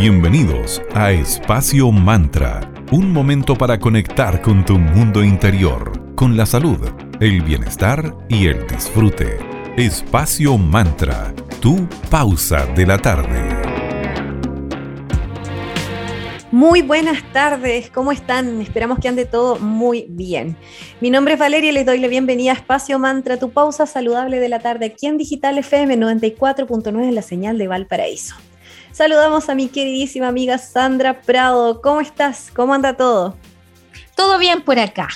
Bienvenidos a Espacio Mantra, un momento para conectar con tu mundo interior, con la salud, el bienestar y el disfrute. Espacio Mantra, tu pausa de la tarde. Muy buenas tardes, ¿cómo están? Esperamos que ande todo muy bien. Mi nombre es Valeria y les doy la bienvenida a Espacio Mantra, tu pausa saludable de la tarde aquí en Digital FM 94.9 en la señal de Valparaíso. Saludamos a mi queridísima amiga Sandra Prado. ¿Cómo estás? ¿Cómo anda todo? Todo bien por acá.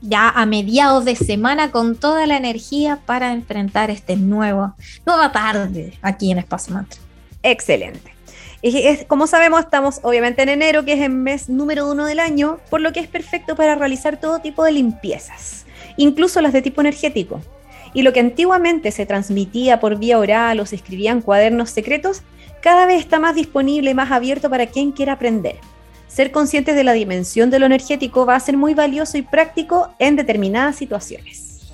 Ya a mediados de semana con toda la energía para enfrentar este nuevo nueva tarde aquí en Espacio Mantra. Excelente. Es, como sabemos, estamos obviamente en enero, que es el mes número uno del año, por lo que es perfecto para realizar todo tipo de limpiezas, incluso las de tipo energético. Y lo que antiguamente se transmitía por vía oral o se escribía en cuadernos secretos, cada vez está más disponible y más abierto para quien quiera aprender. Ser conscientes de la dimensión de lo energético va a ser muy valioso y práctico en determinadas situaciones.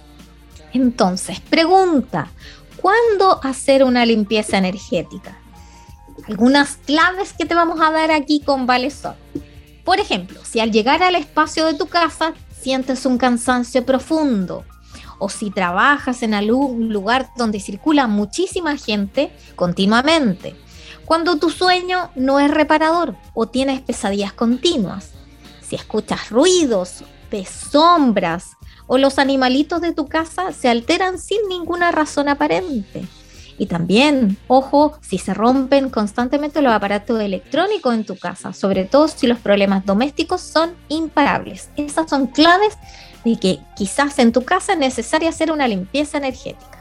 Entonces, pregunta, ¿cuándo hacer una limpieza energética? Algunas claves que te vamos a dar aquí con Vale Por ejemplo, si al llegar al espacio de tu casa sientes un cansancio profundo, o si trabajas en algún lugar donde circula muchísima gente continuamente, cuando tu sueño no es reparador o tienes pesadillas continuas, si escuchas ruidos, ves sombras o los animalitos de tu casa se alteran sin ninguna razón aparente. Y también, ojo, si se rompen constantemente los aparatos electrónicos en tu casa, sobre todo si los problemas domésticos son imparables. Esas son claves de que quizás en tu casa es necesaria hacer una limpieza energética.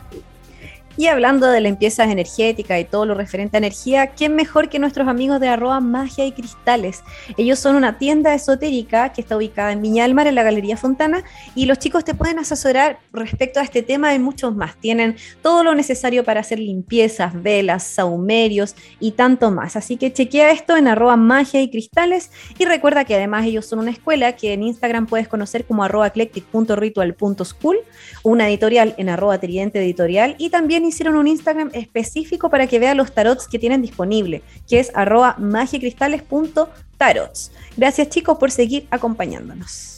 Y hablando de limpiezas energéticas y todo lo referente a energía, ¿quién mejor que nuestros amigos de arroba magia y cristales? Ellos son una tienda esotérica que está ubicada en Viña en la Galería Fontana, y los chicos te pueden asesorar respecto a este tema y muchos más. Tienen todo lo necesario para hacer limpiezas, velas, saumerios y tanto más. Así que chequea esto en arroba magia y cristales y recuerda que además ellos son una escuela que en Instagram puedes conocer como arroba eclectic.ritual.school, una editorial en arroba tridente editorial y también hicieron un Instagram específico para que vean los tarots que tienen disponible, que es arroba. Gracias chicos por seguir acompañándonos.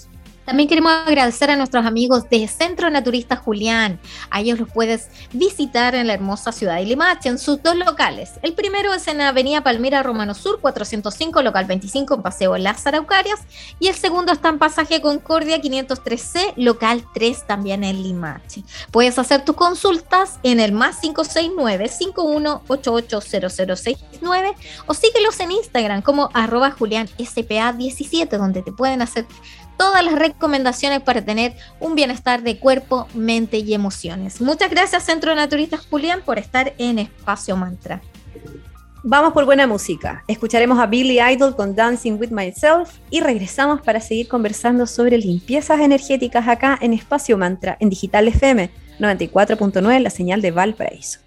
También queremos agradecer a nuestros amigos de Centro Naturista Julián. A ellos los puedes visitar en la hermosa ciudad de Limache, en sus dos locales. El primero es en Avenida Palmira Romano Sur, 405, local 25, en Paseo Las Araucarias. Y el segundo está en Pasaje Concordia, 503C, local 3, también en Limache. Puedes hacer tus consultas en el más 569-51880069 o síguelos en Instagram como arroba julianspa17, donde te pueden hacer todas las recomendaciones para tener un bienestar de cuerpo, mente y emociones. Muchas gracias Centro de Naturistas Julián por estar en Espacio Mantra. Vamos por buena música. Escucharemos a Billy Idol con Dancing with Myself y regresamos para seguir conversando sobre limpiezas energéticas acá en Espacio Mantra en Digital FM 94.9, la señal de Valparaíso.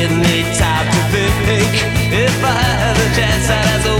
give me time to think. If I had a chance, I'd ask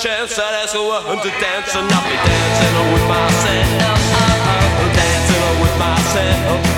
chance, I'd ask a woman to dance, and I'll be dancing with myself. Dancing with myself.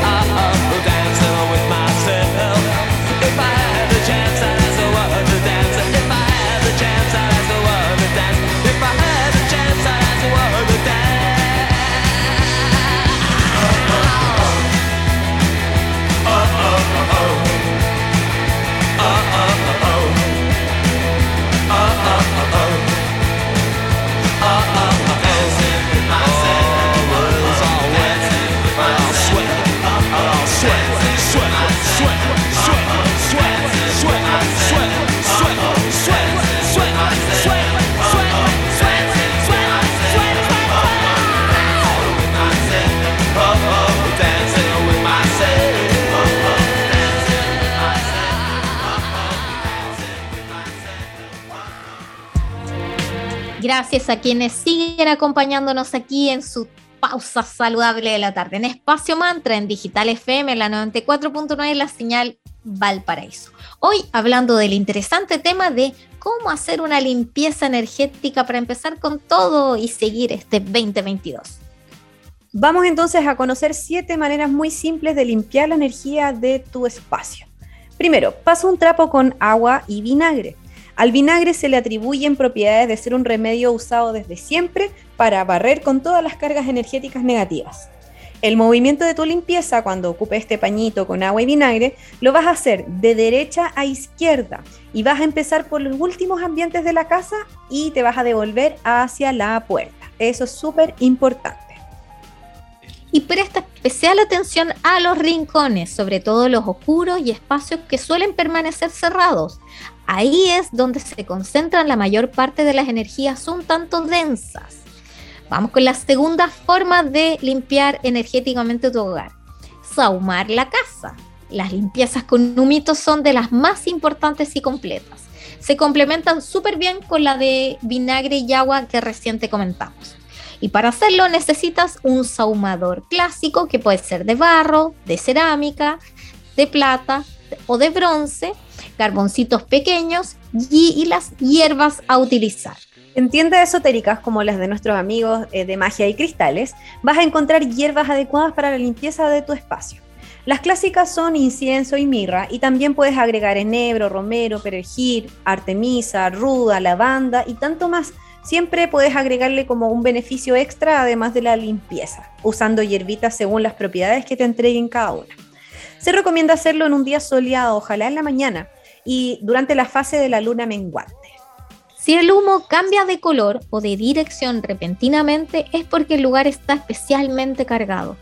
Gracias a quienes siguen acompañándonos aquí en su pausa saludable de la tarde en Espacio Mantra en Digital FM, la 94.9, la señal Valparaíso. Hoy hablando del interesante tema de cómo hacer una limpieza energética para empezar con todo y seguir este 2022. Vamos entonces a conocer siete maneras muy simples de limpiar la energía de tu espacio. Primero, pasa un trapo con agua y vinagre. Al vinagre se le atribuyen propiedades de ser un remedio usado desde siempre para barrer con todas las cargas energéticas negativas. El movimiento de tu limpieza cuando ocupes este pañito con agua y vinagre lo vas a hacer de derecha a izquierda y vas a empezar por los últimos ambientes de la casa y te vas a devolver hacia la puerta. Eso es súper importante. Y presta especial atención a los rincones, sobre todo los oscuros y espacios que suelen permanecer cerrados. Ahí es donde se concentran la mayor parte de las energías un tanto densas. Vamos con la segunda forma de limpiar energéticamente tu hogar. Saumar la casa. Las limpiezas con humitos son de las más importantes y completas. Se complementan súper bien con la de vinagre y agua que recién comentamos. Y para hacerlo necesitas un sahumador clásico que puede ser de barro, de cerámica, de plata o de bronce, carboncitos pequeños y, las hierbas a utilizar. En tiendas esotéricas como las de nuestros amigos eh, de magia y cristales, vas a encontrar hierbas adecuadas para la limpieza de tu espacio. Las clásicas son incienso y mirra y también puedes agregar enebro, romero, perejil, artemisa, ruda, lavanda y tanto más. Siempre puedes agregarle como un beneficio extra además de la limpieza, usando hierbitas según las propiedades que te entreguen cada una. Se recomienda hacerlo en un día soleado, ojalá en la mañana y durante la fase de la luna menguante. Si el humo cambia de color o de dirección repentinamente es porque el lugar está especialmente cargado.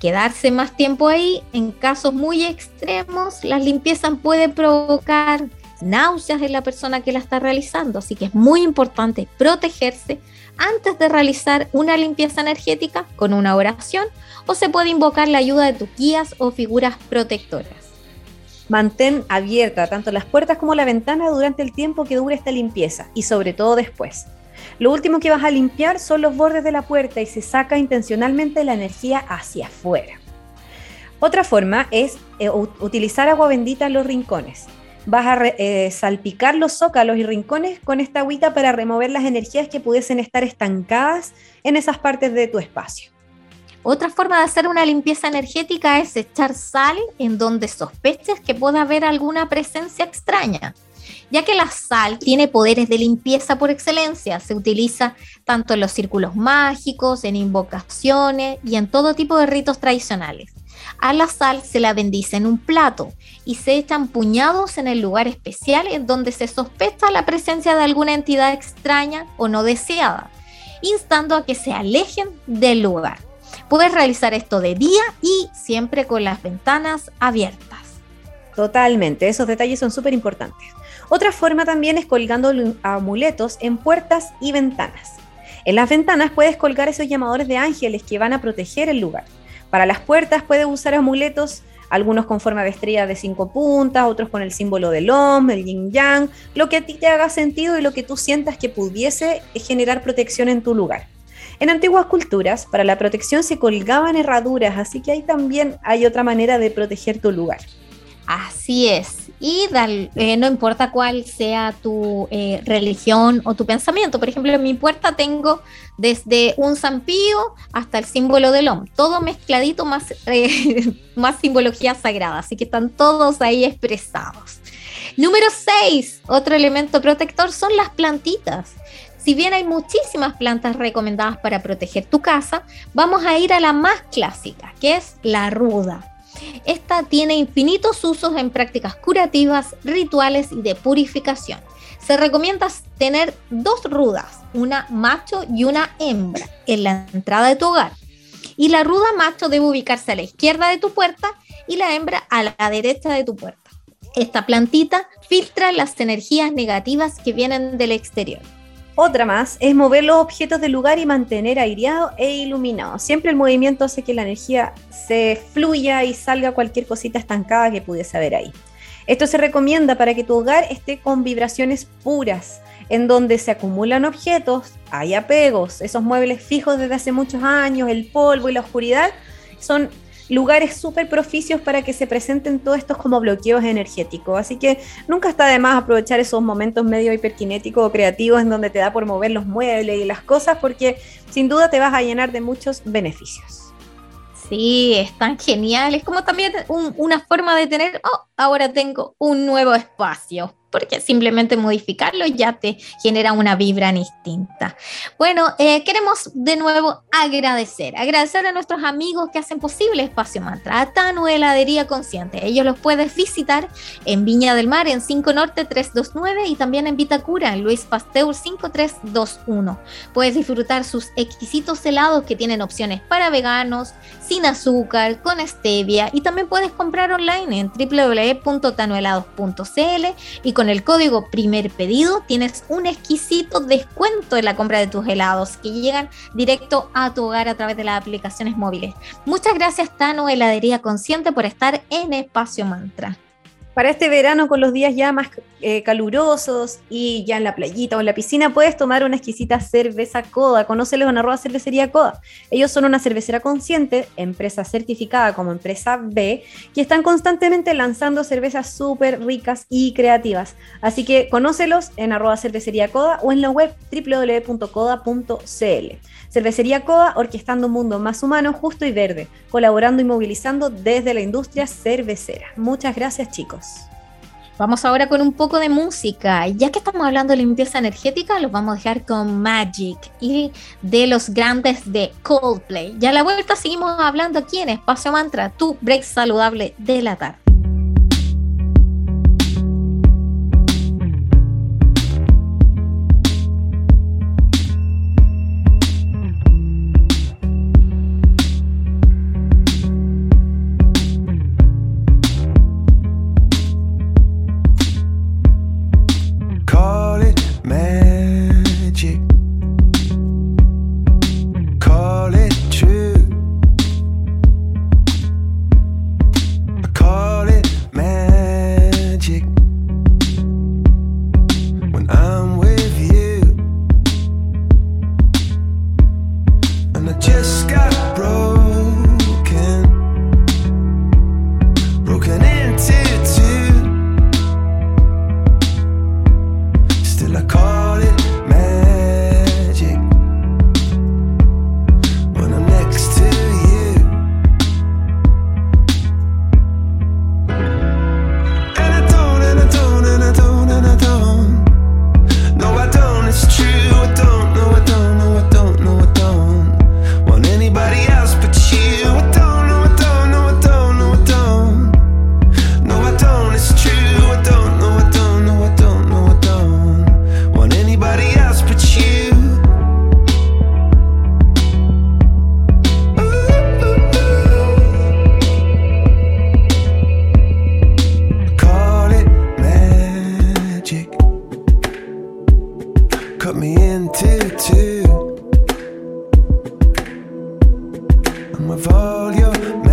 Quedarse más tiempo ahí, en casos muy extremos, las limpiezas pueden provocar náuseas en la persona que la está realizando, así que es muy importante protegerse antes de realizar una limpieza energética con una oración o se puede invocar la ayuda de tus guías o figuras protectoras. Mantén abierta tanto las puertas como la ventana durante el tiempo que dure esta limpieza y sobre todo después. Lo último que vas a limpiar son los bordes de la puerta y se saca intencionalmente la energía hacia afuera. Otra forma es eh, utilizar agua bendita en los rincones. Vas a eh, salpicar los zócalos y rincones con esta agüita para remover las energías que pudiesen estar estancadas en esas partes de tu espacio. Otra forma de hacer una limpieza energética es echar sal en donde sospeches que pueda haber alguna presencia extraña, ya que la sal tiene poderes de limpieza por excelencia. Se utiliza tanto en los círculos mágicos, en invocaciones y en todo tipo de ritos tradicionales. A la sal se la bendice en un plato y se echan puñados en el lugar especial en donde se sospecha la presencia de alguna entidad extraña o no deseada, instando a que se alejen del lugar. Puedes realizar esto de día y siempre con las ventanas abiertas. Totalmente, esos detalles son súper importantes. Otra forma también es colgando amuletos en puertas y ventanas. En las ventanas puedes colgar esos llamadores de ángeles que van a proteger el lugar. Para las puertas puedes usar amuletos, algunos con forma de estrella de cinco puntas, otros con el símbolo del Om, el yin yang, lo que a ti te haga sentido y lo que tú sientas que pudiese generar protección en tu lugar. En antiguas culturas, para la protección se colgaban herraduras, así que ahí también hay otra manera de proteger tu lugar. Así es. Y eh, no importa cuál sea tu eh, religión o tu pensamiento. Por ejemplo, en mi puerta tengo desde un zampío hasta el símbolo del OM. Todo mezcladito, más, eh, más simbología sagrada. Así que están todos ahí expresados. Número 6. Otro elemento protector son las plantitas. Si bien hay muchísimas plantas recomendadas para proteger tu casa, vamos a ir a la más clásica, que es la ruda. Esta tiene infinitos usos en prácticas curativas, rituales y de purificación. Se recomienda tener dos rudas, una macho y una hembra, en la entrada de tu hogar. Y la ruda macho debe ubicarse a la izquierda de tu puerta y la hembra a la derecha de tu puerta. Esta plantita filtra las energías negativas que vienen del exterior. Otra más es mover los objetos del lugar y mantener aireado e iluminado. Siempre el movimiento hace que la energía se fluya y salga cualquier cosita estancada que pudiese haber ahí. Esto se recomienda para que tu hogar esté con vibraciones puras, en donde se acumulan objetos, hay apegos, esos muebles fijos desde hace muchos años, el polvo y la oscuridad, son lugares súper propicios para que se presenten todos estos como bloqueos energéticos. Así que nunca está de más aprovechar esos momentos medio hiperkinéticos o creativos en donde te da por mover los muebles y las cosas, porque sin duda te vas a llenar de muchos beneficios. Sí, es tan genial. Es como también una forma de tener, oh, ahora tengo un nuevo espacio porque simplemente modificarlo ya te genera una vibra distinta. Bueno, eh, queremos de nuevo agradecer, agradecer a nuestros amigos que hacen posible Espacio Mantra, a Tanu Heladería Consciente. Ellos los puedes visitar en Viña del Mar, en 5 Norte 329 y también en Vitacura, en Luis Pasteur 5321. Puedes disfrutar sus exquisitos helados que tienen opciones para veganos, sin azúcar, con stevia y también puedes comprar online en www.tanuhelados.cl y con con el código primer pedido tienes un exquisito descuento en la compra de tus helados que llegan directo a tu hogar a través de las aplicaciones móviles. Muchas gracias Tano Heladería Consciente por estar en Espacio Mantra para este verano con los días ya más eh, calurosos y ya en la playita o en la piscina puedes tomar una exquisita cerveza Coda. Conócelos en arroba cervecería Coda. Ellos son una cervecera consciente, empresa certificada como empresa B, que están constantemente lanzando cervezas súper ricas y creativas. Así que conócelos en arroba cervecería Coda o en la web www.coda.cl. Cervecería Coda, orquestando un mundo más humano, justo y verde, colaborando y movilizando desde la industria cervecera. Muchas gracias chicos. Vamos ahora con un poco de música. Ya que estamos hablando de limpieza energética, los vamos a dejar con Magic y de los grandes de Coldplay. Ya a la vuelta seguimos hablando aquí en Espacio Mantra, tu break saludable de la tarde. With all your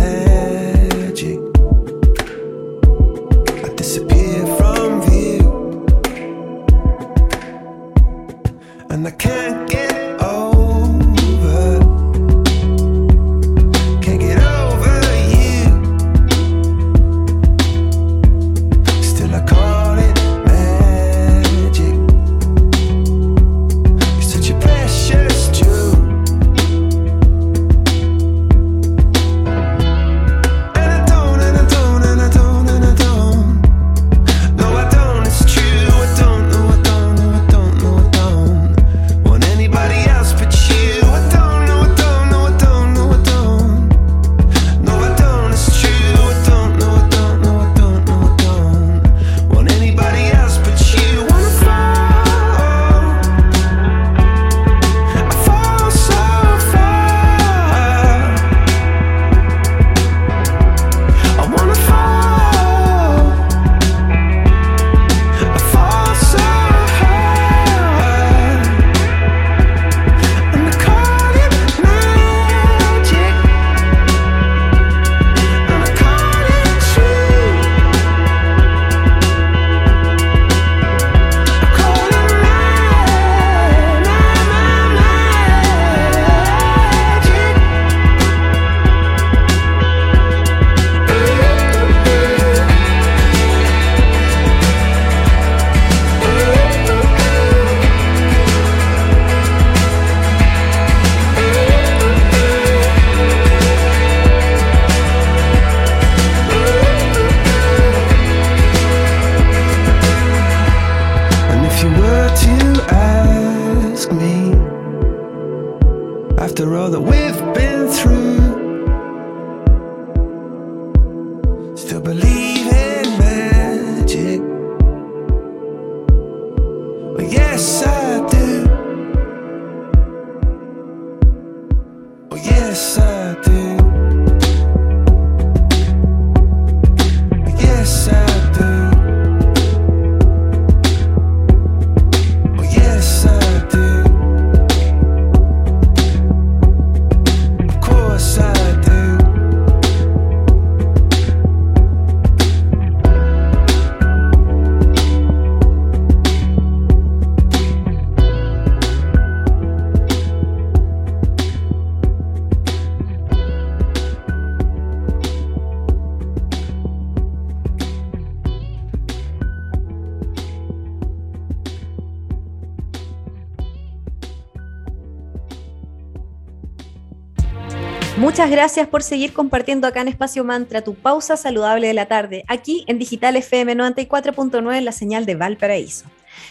Muchas gracias por seguir compartiendo acá en Espacio Mantra tu pausa saludable de la tarde, aquí en Digital FM 94.9 en la señal de Valparaíso.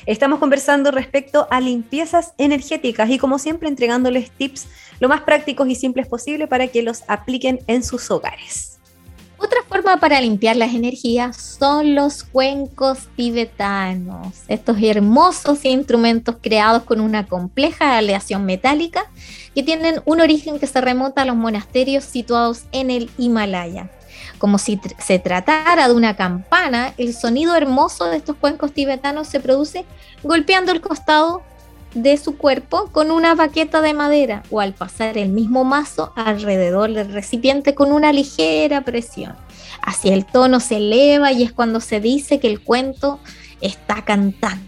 Estamos conversando respecto a limpiezas energéticas y como siempre entregándoles tips lo más prácticos y simples posible para que los apliquen en sus hogares. Otra forma para limpiar las energías son los cuencos tibetanos, estos hermosos instrumentos creados con una compleja aleación metálica que tienen un origen que se remonta a los monasterios situados en el Himalaya. Como si se tratara de una campana, el sonido hermoso de estos cuencos tibetanos se produce golpeando el costado de su cuerpo con una baqueta de madera o al pasar el mismo mazo alrededor del recipiente con una ligera presión. Así el tono se eleva y es cuando se dice que el cuento está cantando.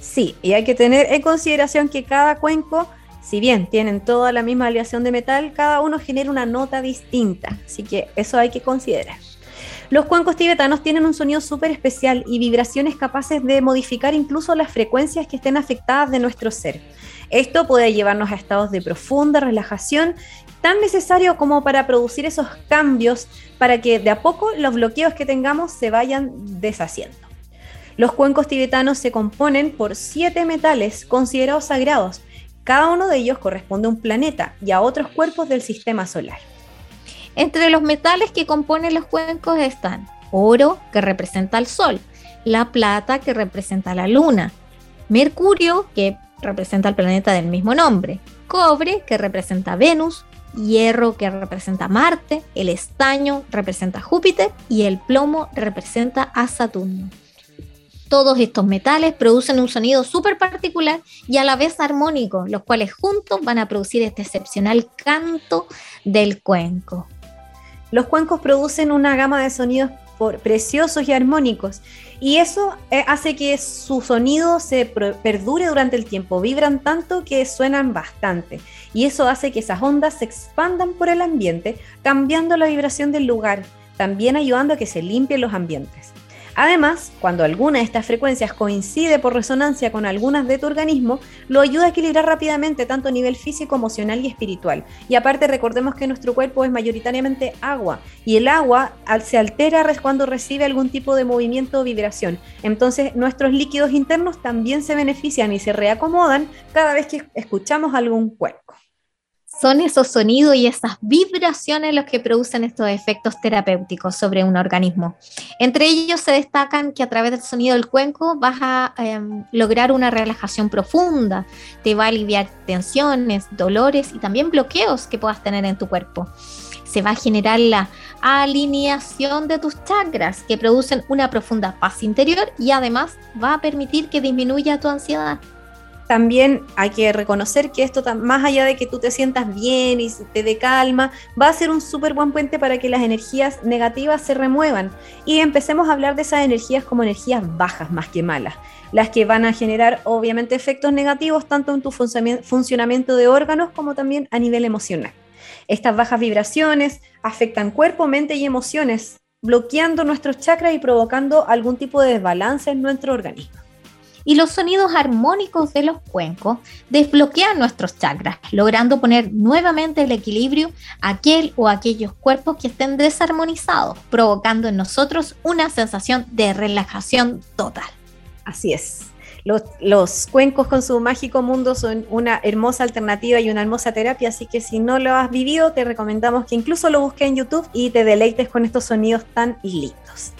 Sí, y hay que tener en consideración que cada cuenco si bien tienen toda la misma aleación de metal, cada uno genera una nota distinta, así que eso hay que considerar. Los cuencos tibetanos tienen un sonido súper especial y vibraciones capaces de modificar incluso las frecuencias que estén afectadas de nuestro ser. Esto puede llevarnos a estados de profunda relajación, tan necesario como para producir esos cambios para que de a poco los bloqueos que tengamos se vayan deshaciendo. Los cuencos tibetanos se componen por siete metales considerados sagrados. Cada uno de ellos corresponde a un planeta y a otros cuerpos del sistema solar. Entre los metales que componen los cuencos están oro, que representa al Sol, la plata, que representa la Luna, Mercurio, que representa el planeta del mismo nombre, cobre, que representa Venus, hierro, que representa Marte, el estaño representa Júpiter y el plomo representa a Saturno. Todos estos metales producen un sonido súper particular y a la vez armónico, los cuales juntos van a producir este excepcional canto del cuenco. Los cuencos producen una gama de sonidos preciosos y armónicos y eso eh, hace que su sonido se perdure durante el tiempo, vibran tanto que suenan bastante y eso hace que esas ondas se expandan por el ambiente, cambiando la vibración del lugar, también ayudando a que se limpien los ambientes. Además, cuando alguna de estas frecuencias coincide por resonancia con algunas de tu organismo, lo ayuda a equilibrar rápidamente tanto a nivel físico, emocional y espiritual. Y aparte recordemos que nuestro cuerpo es mayoritariamente agua y el agua se altera cuando recibe algún tipo de movimiento o vibración. Entonces nuestros líquidos internos también se benefician y se reacomodan cada vez que escuchamos algún cuerpo son esos sonidos y esas vibraciones los que producen estos efectos terapéuticos sobre un organismo. Entre ellos se destacan que a través del sonido del cuenco vas a em, lograr una relajación profunda, te va a aliviar tensiones, dolores y también bloqueos que puedas tener en tu cuerpo. Se va a generar la alineación de tus chakras que producen una profunda paz interior y además va a permitir que disminuya tu ansiedad también hay que reconocer que esto, más allá de que tú te sientas bien y te dé calma, va a ser un súper buen puente para que las energías negativas se remuevan y empecemos a hablar de esas energías como energías bajas más que malas, las que van a generar obviamente efectos negativos tanto en tu funcionamiento de órganos como también a nivel emocional. Estas bajas vibraciones afectan cuerpo, mente y emociones, bloqueando nuestros chakras y provocando algún tipo de desbalance en nuestro organismo y los sonidos armónicos de los cuencos desbloquean nuestros chakras, logrando poner nuevamente el equilibrio a aquel o aquellos cuerpos que estén desarmonizados, provocando en nosotros una sensación de relajación total. Así es. Los, cuencos con su mágico mundo son una hermosa alternativa y una hermosa terapia, así que si no lo has vivido, te recomendamos que incluso lo busques en YouTube y te deleites con estos sonidos tan lindos.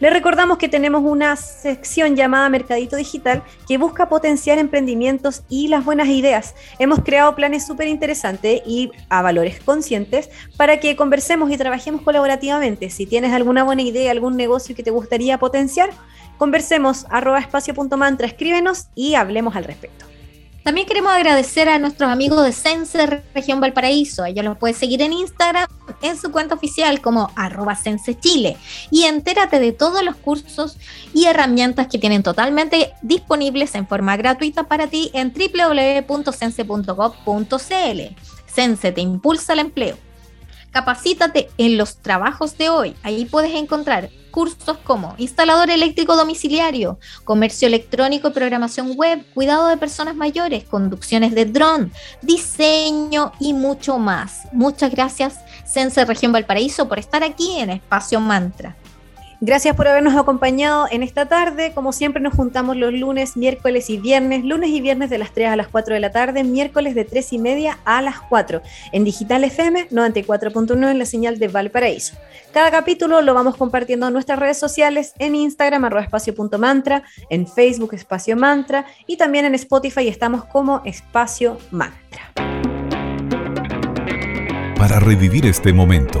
Les recordamos que tenemos una sección llamada Mercadito Digital que busca potenciar emprendimientos y las buenas ideas. Hemos creado planes súper interesantes y a valores conscientes para que conversemos y trabajemos colaborativamente. Si tienes alguna buena idea, algún negocio que te gustaría potenciar, conversemos arroba espacio.mantra, escríbenos y hablemos al respecto. También queremos agradecer a nuestros amigos de Sense Región Valparaíso. Ellos los puedes seguir en Instagram en su cuenta oficial como arroba Chile. Y entérate de todos los cursos y herramientas que tienen totalmente disponibles en forma gratuita para ti en www.sense.gov.cl. Sense te impulsa el empleo. Capacítate en los trabajos de hoy. Ahí puedes encontrar cursos como instalador eléctrico domiciliario, comercio electrónico y programación web, cuidado de personas mayores, conducciones de dron, diseño y mucho más. Muchas gracias, Sense Región Valparaíso, por estar aquí en Espacio Mantra. Gracias por habernos acompañado en esta tarde. Como siempre nos juntamos los lunes, miércoles y viernes. Lunes y viernes de las 3 a las 4 de la tarde, miércoles de 3 y media a las 4. En Digital FM 94.9 en la señal de Valparaíso. Cada capítulo lo vamos compartiendo en nuestras redes sociales, en Instagram arroba espacio.mantra, en Facebook espacio mantra y también en Spotify estamos como espacio mantra. Para revivir este momento,